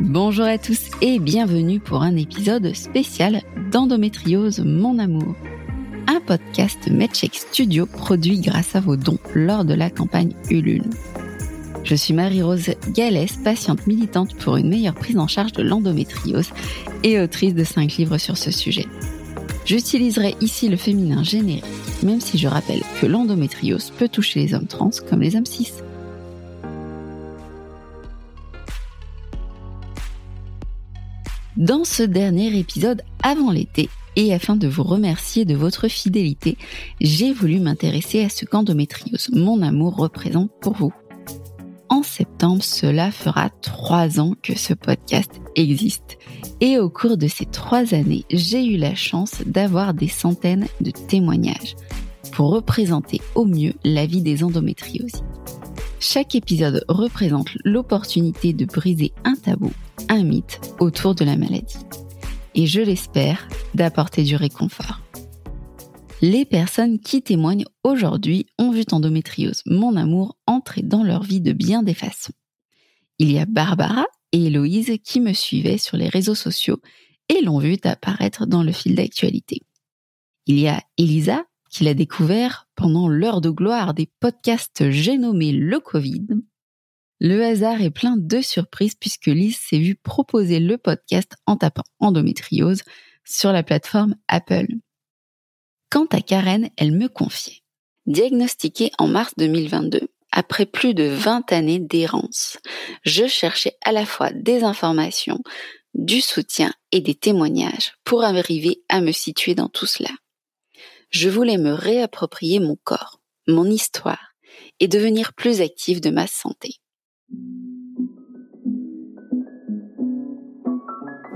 Bonjour à tous et bienvenue pour un épisode spécial d'Endométriose Mon Amour. Un podcast MedCheck Studio produit grâce à vos dons lors de la campagne Ulule. Je suis Marie-Rose Gallès, patiente militante pour une meilleure prise en charge de l'endométriose et autrice de 5 livres sur ce sujet. J'utiliserai ici le féminin générique, même si je rappelle que l'endométriose peut toucher les hommes trans comme les hommes cis. Dans ce dernier épisode avant l'été, et afin de vous remercier de votre fidélité, j'ai voulu m'intéresser à ce qu'endométriose, mon amour, représente pour vous. En septembre, cela fera trois ans que ce podcast existe. Et au cours de ces trois années, j'ai eu la chance d'avoir des centaines de témoignages pour représenter au mieux la vie des endométrioses. Chaque épisode représente l'opportunité de briser un tabou, un mythe autour de la maladie. Et je l'espère, d'apporter du réconfort. Les personnes qui témoignent aujourd'hui ont vu endométriose, mon amour, entrer dans leur vie de bien des façons. Il y a Barbara et Héloïse qui me suivaient sur les réseaux sociaux et l'ont vu apparaître dans le fil d'actualité. Il y a Elisa qui l'a découvert pendant l'heure de gloire des podcasts J'ai nommé le Covid. Le hasard est plein de surprises puisque Lise s'est vue proposer le podcast en tapant endométriose sur la plateforme Apple. Quant à Karen, elle me confiait. Diagnostiquée en mars 2022, après plus de 20 années d'errance, je cherchais à la fois des informations, du soutien et des témoignages pour arriver à me situer dans tout cela. Je voulais me réapproprier mon corps, mon histoire et devenir plus active de ma santé.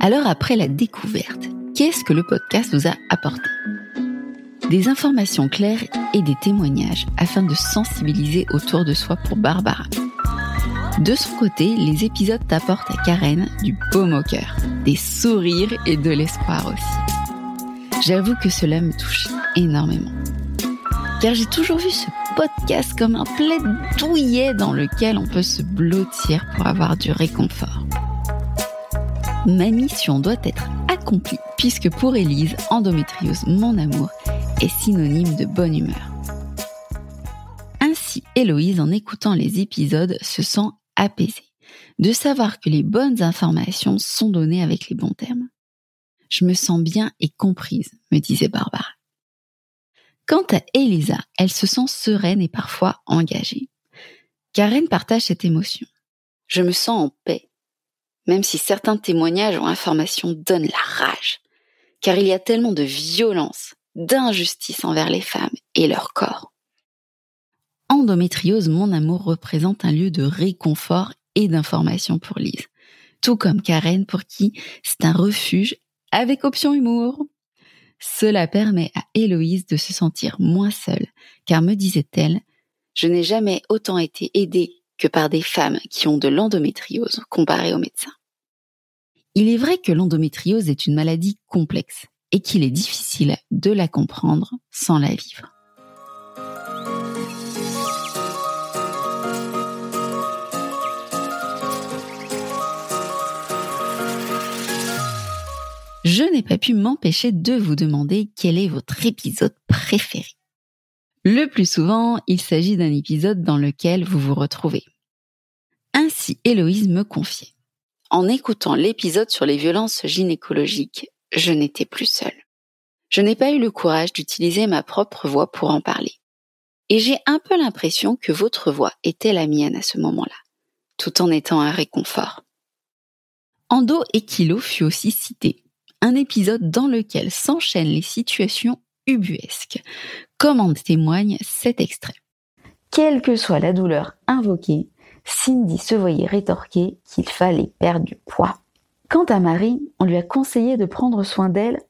Alors après la découverte, qu'est-ce que le podcast nous a apporté? Des informations claires et des témoignages afin de sensibiliser autour de soi pour Barbara. De son côté, les épisodes t'apportent à Karen du baume au cœur, des sourires et de l'espoir aussi. J'avoue que cela me touche énormément. Car j'ai toujours vu ce podcast comme un plaid douillet dans lequel on peut se blottir pour avoir du réconfort. Ma mission doit être accomplie puisque pour Élise, endométriose, mon amour, est synonyme de bonne humeur. Ainsi, Héloïse, en écoutant les épisodes, se sent apaisée, de savoir que les bonnes informations sont données avec les bons termes. Je me sens bien et comprise, me disait Barbara. Quant à Elisa, elle se sent sereine et parfois engagée. Karen partage cette émotion. Je me sens en paix, même si certains témoignages ou informations donnent la rage, car il y a tellement de violence, d'injustice envers les femmes et leur corps. Endométriose, mon amour, représente un lieu de réconfort et d'information pour Lise, tout comme Karen pour qui c'est un refuge avec option humour. Cela permet à Héloïse de se sentir moins seule, car me disait-elle, je n'ai jamais autant été aidée que par des femmes qui ont de l'endométriose comparée aux médecins. Il est vrai que l'endométriose est une maladie complexe et qu'il est difficile de la comprendre sans la vivre. Je n'ai pas pu m'empêcher de vous demander quel est votre épisode préféré. Le plus souvent, il s'agit d'un épisode dans lequel vous vous retrouvez. Ainsi, Héloïse me confiait. En écoutant l'épisode sur les violences gynécologiques, je n'étais plus seule. Je n'ai pas eu le courage d'utiliser ma propre voix pour en parler. Et j'ai un peu l'impression que votre voix était la mienne à ce moment-là, tout en étant un réconfort. Endo et Kilo fut aussi cité, un épisode dans lequel s'enchaînent les situations ubuesques, comme en témoigne cet extrait. Quelle que soit la douleur invoquée, Cindy se voyait rétorquer qu'il fallait perdre du poids. Quant à Marie, on lui a conseillé de prendre soin d'elle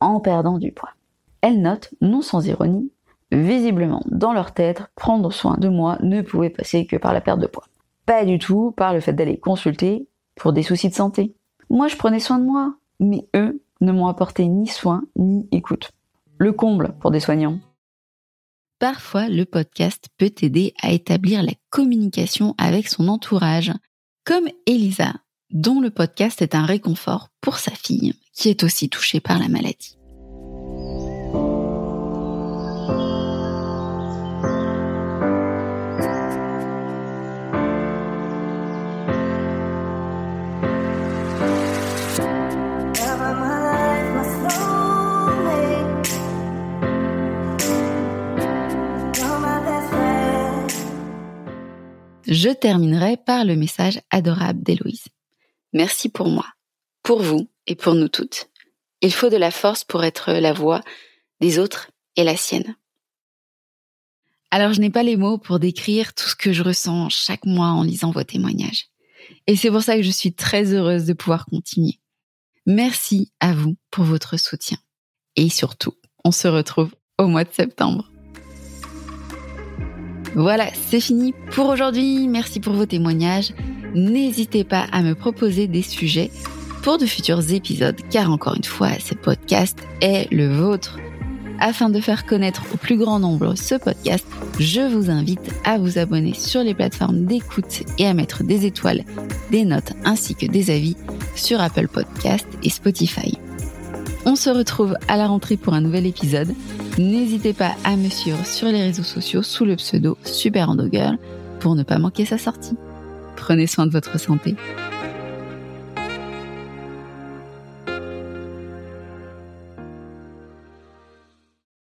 en perdant du poids. Elle note, non sans ironie, visiblement dans leur tête, prendre soin de moi ne pouvait passer que par la perte de poids. Pas du tout par le fait d'aller consulter pour des soucis de santé. Moi je prenais soin de moi, mais eux ne m'ont apporté ni soin ni écoute. le comble pour des soignants. Parfois, le podcast peut t'aider à établir la communication avec son entourage, comme Elisa, dont le podcast est un réconfort pour sa fille, qui est aussi touchée par la maladie. Je terminerai par le message adorable d'Héloïse. Merci pour moi, pour vous et pour nous toutes. Il faut de la force pour être la voix des autres et la sienne. Alors je n'ai pas les mots pour décrire tout ce que je ressens chaque mois en lisant vos témoignages. Et c'est pour ça que je suis très heureuse de pouvoir continuer. Merci à vous pour votre soutien. Et surtout, on se retrouve au mois de septembre. Voilà, c'est fini pour aujourd'hui. Merci pour vos témoignages. N'hésitez pas à me proposer des sujets pour de futurs épisodes, car encore une fois, ce podcast est le vôtre. Afin de faire connaître au plus grand nombre ce podcast, je vous invite à vous abonner sur les plateformes d'écoute et à mettre des étoiles, des notes ainsi que des avis sur Apple Podcast et Spotify. On se retrouve à la rentrée pour un nouvel épisode. N'hésitez pas à me suivre sur les réseaux sociaux sous le pseudo Super pour ne pas manquer sa sortie. Prenez soin de votre santé.